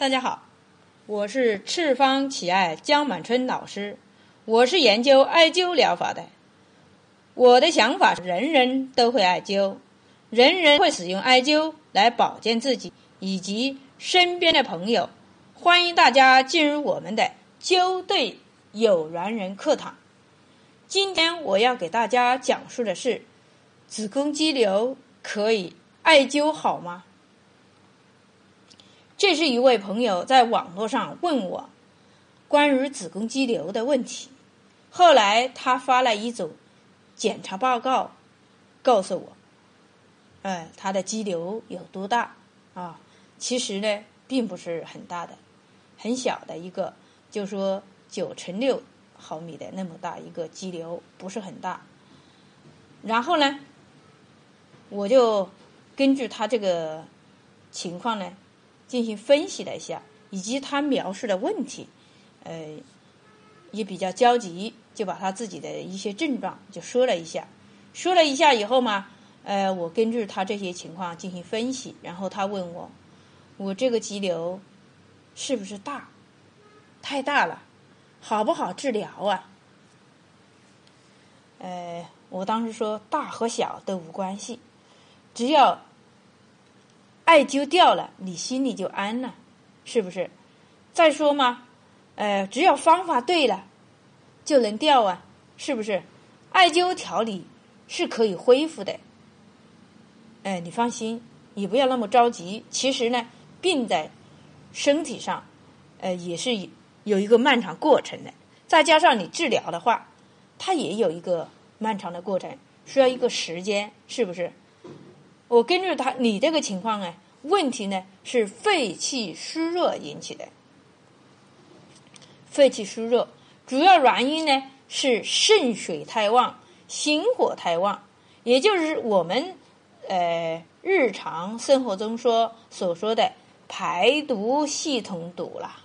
大家好，我是赤方奇艾江满春老师，我是研究艾灸疗法的。我的想法，人人都会艾灸，人人会使用艾灸来保健自己以及身边的朋友。欢迎大家进入我们的灸对有缘人课堂。今天我要给大家讲述的是子宫肌瘤可以艾灸好吗？这是一位朋友在网络上问我关于子宫肌瘤的问题，后来他发了一组检查报告，告诉我，哎，他的肌瘤有多大啊？其实呢，并不是很大的，很小的一个，就说九乘六毫米的那么大一个肌瘤，不是很大。然后呢，我就根据他这个情况呢。进行分析了一下，以及他描述的问题，呃，也比较焦急，就把他自己的一些症状就说了一下。说了一下以后嘛，呃，我根据他这些情况进行分析，然后他问我，我这个肌瘤是不是大？太大了，好不好治疗啊？呃，我当时说大和小都无关系，只要。艾灸掉了，你心里就安了，是不是？再说嘛，呃，只要方法对了，就能掉啊，是不是？艾灸调理是可以恢复的，哎，你放心，你不要那么着急。其实呢，病在身体上，呃，也是有一个漫长过程的。再加上你治疗的话，它也有一个漫长的过程，需要一个时间，是不是？我根据他你这个情况呢，问题呢是肺气虚弱引起的。肺气虚弱主要原因呢是肾水太旺、心火太旺，也就是我们呃日常生活中说所说的排毒系统堵了。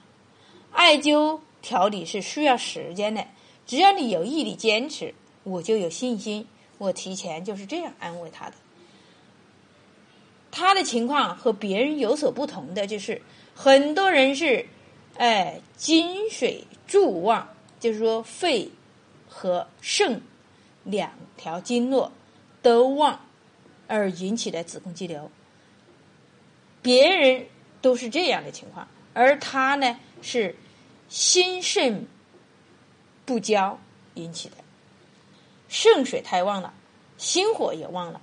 艾灸调理是需要时间的，只要你有毅力坚持，我就有信心。我提前就是这样安慰他的。他的情况和别人有所不同的，就是很多人是，哎，金水柱旺，就是说肺和肾两条经络都旺，而引起的子宫肌瘤。别人都是这样的情况，而他呢是心肾不交引起的，肾水太旺了，心火也旺了。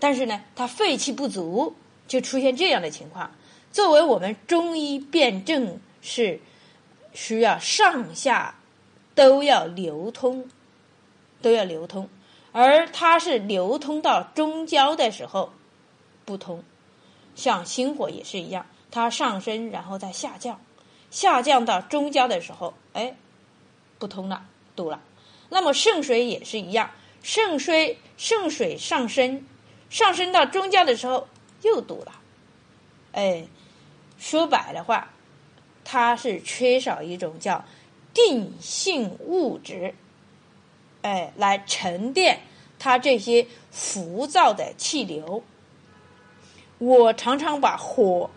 但是呢，他肺气不足，就出现这样的情况。作为我们中医辨证是需要上下都要流通，都要流通，而它是流通到中焦的时候不通。像心火也是一样，它上升然后再下降，下降到中焦的时候，哎，不通了，堵了。那么肾水也是一样，肾水肾水上升。上升到中焦的时候又堵了，哎，说白的话，它是缺少一种叫定性物质，哎，来沉淀它这些浮躁的气流。我常常把火、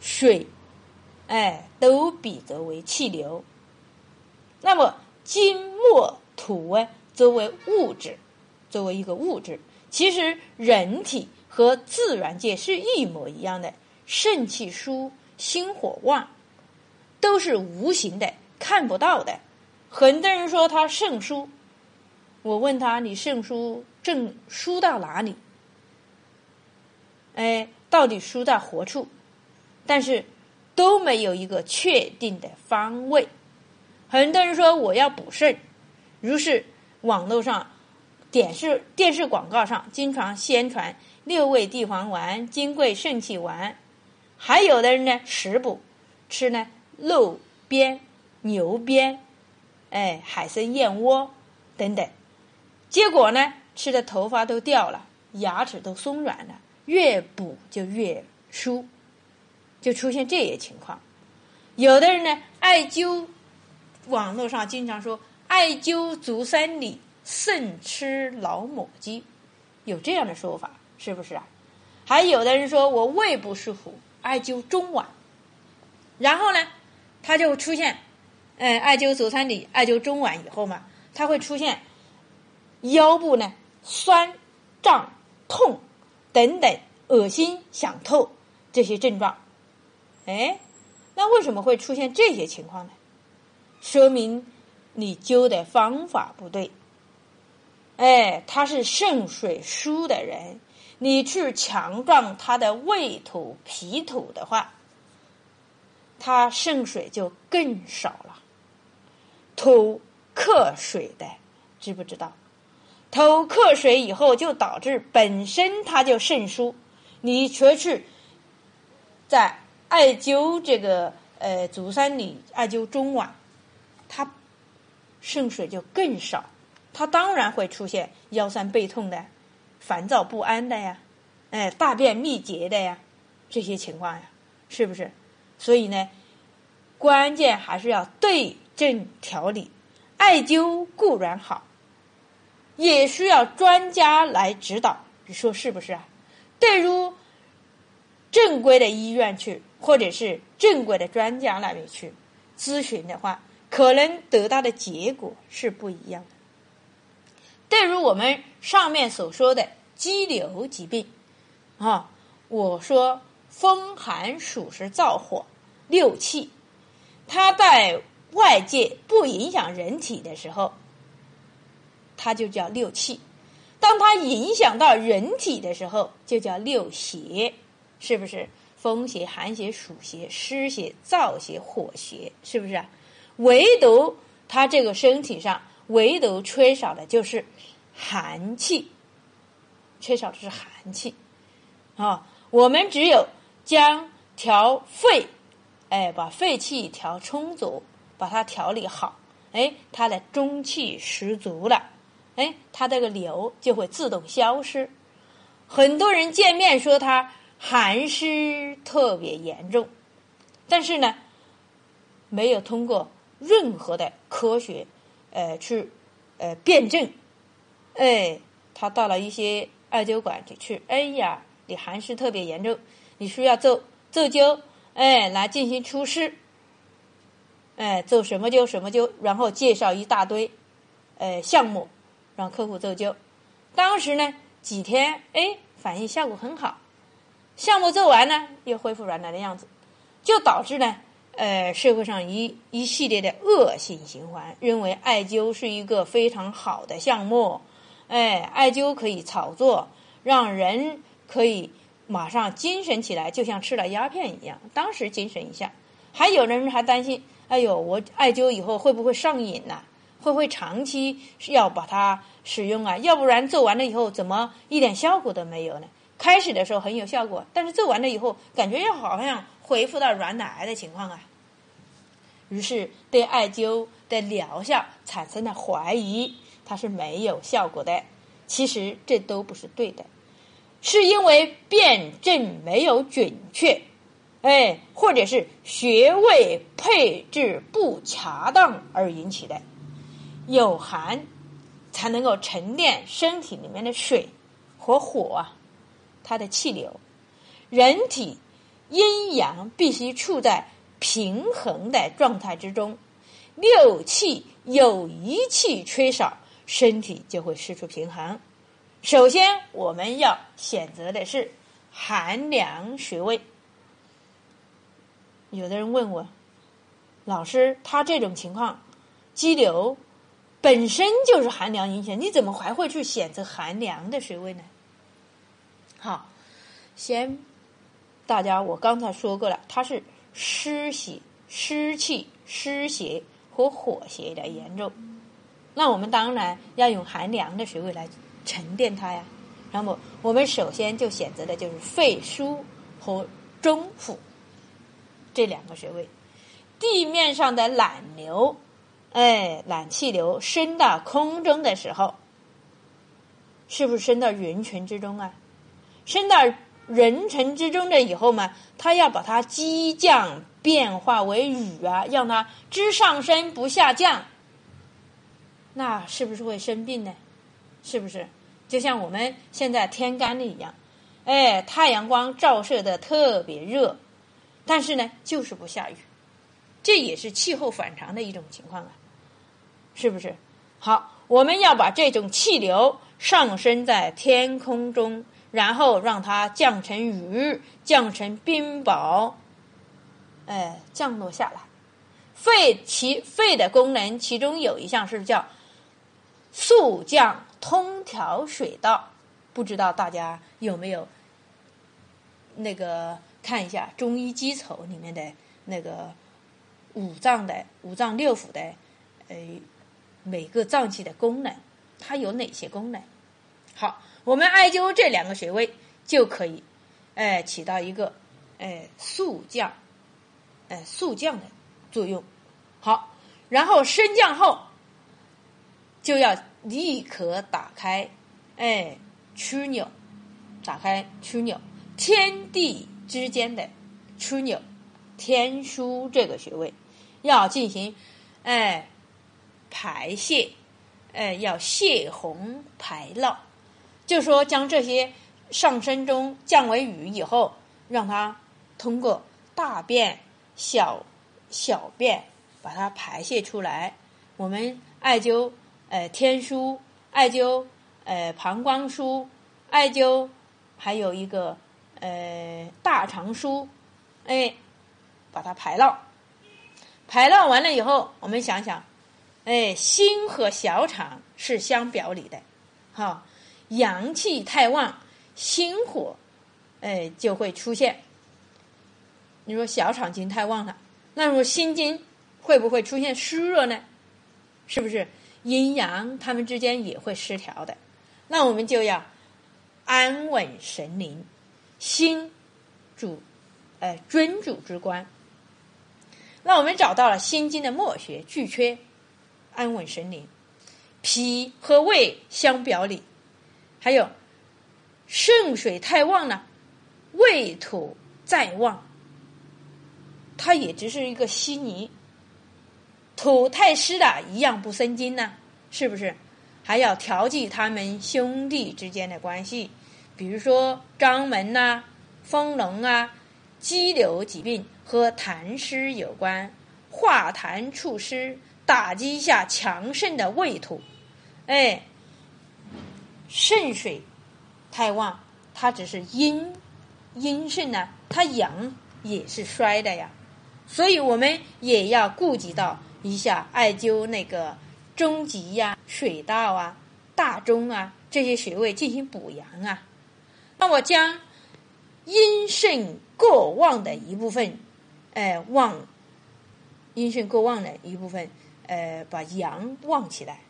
水，哎，都比作为气流。那么金、木、土啊，作为物质，作为一个物质。其实人体和自然界是一模一样的，肾气疏，心火旺，都是无形的，看不到的。很多人说他肾疏，我问他你肾疏正疏到哪里？哎，到底疏在何处？但是都没有一个确定的方位。很多人说我要补肾，于是网络上。电视电视广告上经常宣传六味地黄丸、金匮肾气丸，还有的人呢食补吃呢肉鞭、牛鞭，哎海参燕窝等等，结果呢吃的头发都掉了，牙齿都松软了，越补就越疏，就出现这些情况。有的人呢艾灸，网络上经常说艾灸足三里。肾吃老母鸡，有这样的说法，是不是啊？还有的人说我胃不舒服，艾灸中脘。然后呢，他就出现，呃，艾灸足三里、艾灸中脘以后嘛，它会出现腰部呢酸、胀、痛等等恶心、想吐这些症状。哎，那为什么会出现这些情况呢？说明你灸的方法不对。哎，他是肾水疏的人，你去强壮他的胃土、脾土的话。他肾水就更少了，土克水的，知不知道？土克水以后，就导致本身他就肾疏，你却去在艾灸这个呃足三里、艾灸中脘，他肾水就更少，它当然会出现腰酸背痛的、烦躁不安的呀，哎，大便秘结的呀，这些情况呀，是不是？所以呢，关键还是要对症调理。艾灸固然好，也需要专家来指导。你说是不是啊？对如正规的医院去，或者是正规的专家那里去咨询的话，可能得到的结果是不一样的。对如我们上面所说的肌瘤疾病，啊，我说。风寒暑湿燥火六气，它在外界不影响人体的时候，它就叫六气；当它影响到人体的时候，就叫六邪，是不是？风邪、寒邪、暑邪、湿邪、燥邪、火邪，是不是？唯独他这个身体上，唯独缺少的就是寒气，缺少的是寒气啊！我们只有。将调肺，哎，把肺气调充足，把它调理好，哎，它的中气十足了，哎，它这个瘤就会自动消失。很多人见面说他寒湿特别严重，但是呢，没有通过任何的科学，呃，去呃辩证，哎，他到了一些艾灸馆里去，哎呀，你寒湿特别严重。你需要做做灸，哎，来进行除湿，哎，做什么灸什么灸，然后介绍一大堆，呃，项目让客户做灸。当时呢，几天，哎，反应效果很好，项目做完呢，又恢复原来的样子，就导致呢，呃，社会上一一系列的恶性循环，认为艾灸是一个非常好的项目，哎，艾灸可以炒作，让人可以。马上精神起来，就像吃了鸦片一样。当时精神一下，还有人还担心：哎呦，我艾灸以后会不会上瘾呢？会不会长期要把它使用啊？要不然做完了以后怎么一点效果都没有呢？开始的时候很有效果，但是做完了以后，感觉又好像恢复到原来的情况啊。于是对艾灸的疗效产生了怀疑，它是没有效果的。其实这都不是对的。是因为辩证没有准确，哎，或者是穴位配置不恰当而引起的。有寒才能够沉淀身体里面的水和火啊，它的气流。人体阴阳必须处在平衡的状态之中，六气有一气缺少，身体就会失去平衡。首先，我们要选择的是寒凉穴位。有的人问我，老师，他这种情况，肌瘤本身就是寒凉影响，你怎么还会去选择寒凉的穴位呢？好，先大家，我刚才说过了，它是湿邪、湿气、湿邪和火邪的严重，那我们当然要用寒凉的穴位来。沉淀它呀，那么我们首先就选择的就是肺腧和中府这两个穴位。地面上的懒流，哎，懒气流升到空中的时候，是不是升到人群之中啊？升到人群之中的以后嘛，它要把它激降变化为雨啊，让它只上升不下降，那是不是会生病呢？是不是？就像我们现在天干的一样，哎，太阳光照射的特别热，但是呢，就是不下雨，这也是气候反常的一种情况啊，是不是？好，我们要把这种气流上升在天空中，然后让它降成雨，降成冰雹，哎，降落下来。肺其肺的功能，其中有一项是叫速降通调水道，不知道大家有没有那个看一下中医基础里面的那个五脏的五脏六腑的呃每个脏器的功能，它有哪些功能？好，我们艾灸这两个穴位就可以哎起到一个哎速降哎速降的。作用好，然后升降后就要立刻打开，哎，曲钮，打开曲钮，天地之间的曲钮，天枢这个穴位要进行哎排泄，哎要泄洪排涝，就说将这些上升中降为雨以后，让它通过大便小。小便把它排泄出来，我们艾灸呃天枢，艾灸呃膀胱枢，艾灸还有一个呃大肠枢，哎，把它排涝，排涝完了以后，我们想想，哎，心和小肠是相表里的，哈，阳气太旺，心火哎就会出现。你说小肠经太旺了。那么心经会不会出现虚弱呢？是不是阴阳它们之间也会失调的？那我们就要安稳神灵，心主呃尊主之官。那我们找到了心经的末穴巨缺，安稳神灵，脾和胃相表里，还有肾水太旺呢，胃土再旺。它也只是一个稀泥，土太湿的一样不生津呢，是不是？还要调剂他们兄弟之间的关系，比如说肛门呐、丰隆啊、肌瘤疾病和痰湿有关，化痰除湿，打击一下强盛的胃土。哎，肾水太旺，它只是阴阴盛呢，它阳也是衰的呀。所以我们也要顾及到一下艾灸那个中极呀、水道啊、大中啊这些穴位进行补阳啊。那我将阴肾过旺的一部分，呃，旺阴肾过旺的一部分，呃，把阳旺起来。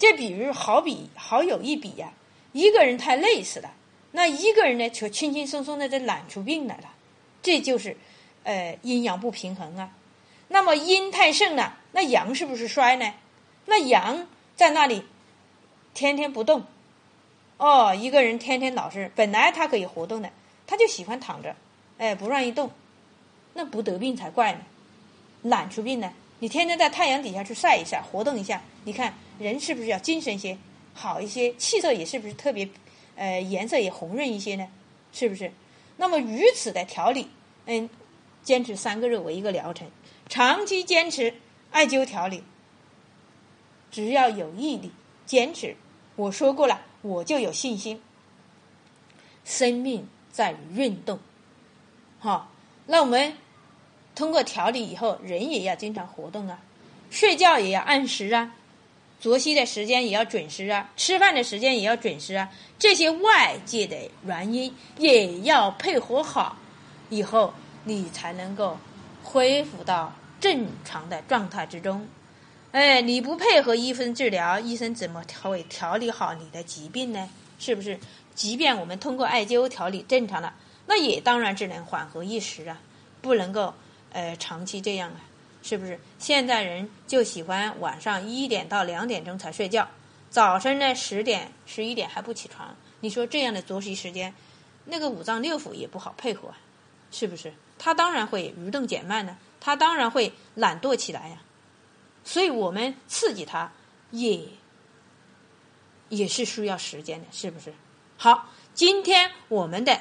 这比如好比好有一比呀，一个人太累死了，那一个人呢却轻轻松松的就懒出病来了，这就是。呃，阴阳不平衡啊，那么阴太盛了，那阳是不是衰呢？那阳在那里天天不动，哦，一个人天天老是本来他可以活动的，他就喜欢躺着，哎，不愿意动，那不得病才怪呢，懒出病呢。你天天在太阳底下去晒一晒，活动一下，你看人是不是要精神些，好一些，气色也是不是特别，呃，颜色也红润一些呢？是不是？那么如此的调理，嗯。坚持三个月为一个疗程，长期坚持艾灸调理，只要有毅力坚持，我说过了，我就有信心。生命在于运动，好，那我们通过调理以后，人也要经常活动啊，睡觉也要按时啊，作息的时间也要准时啊，吃饭的时间也要准时啊，这些外界的原因也要配合好，以后。你才能够恢复到正常的状态之中。哎，你不配合医生治疗，医生怎么调调理好你的疾病呢？是不是？即便我们通过艾灸调理正常了，那也当然只能缓和一时啊，不能够呃长期这样啊，是不是？现在人就喜欢晚上一点到两点钟才睡觉，早晨呢十点十一点还不起床。你说这样的作息时间，那个五脏六腑也不好配合啊，是不是？他当然会蠕动减慢呢，他当然会懒惰起来呀，所以我们刺激他也也是需要时间的，是不是？好，今天我们的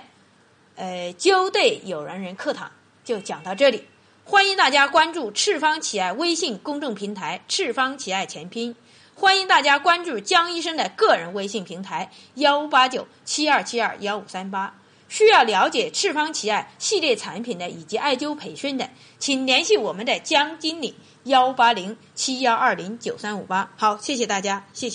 呃灸对有缘人课堂就讲到这里。欢迎大家关注赤方奇艾微信公众平台“赤方奇艾全拼”，欢迎大家关注江医生的个人微信平台幺五八九七二七二幺五三八。需要了解赤方奇艾系列产品的以及艾灸培训的，请联系我们的江经理幺八零七幺二零九三五八。好，谢谢大家，谢谢。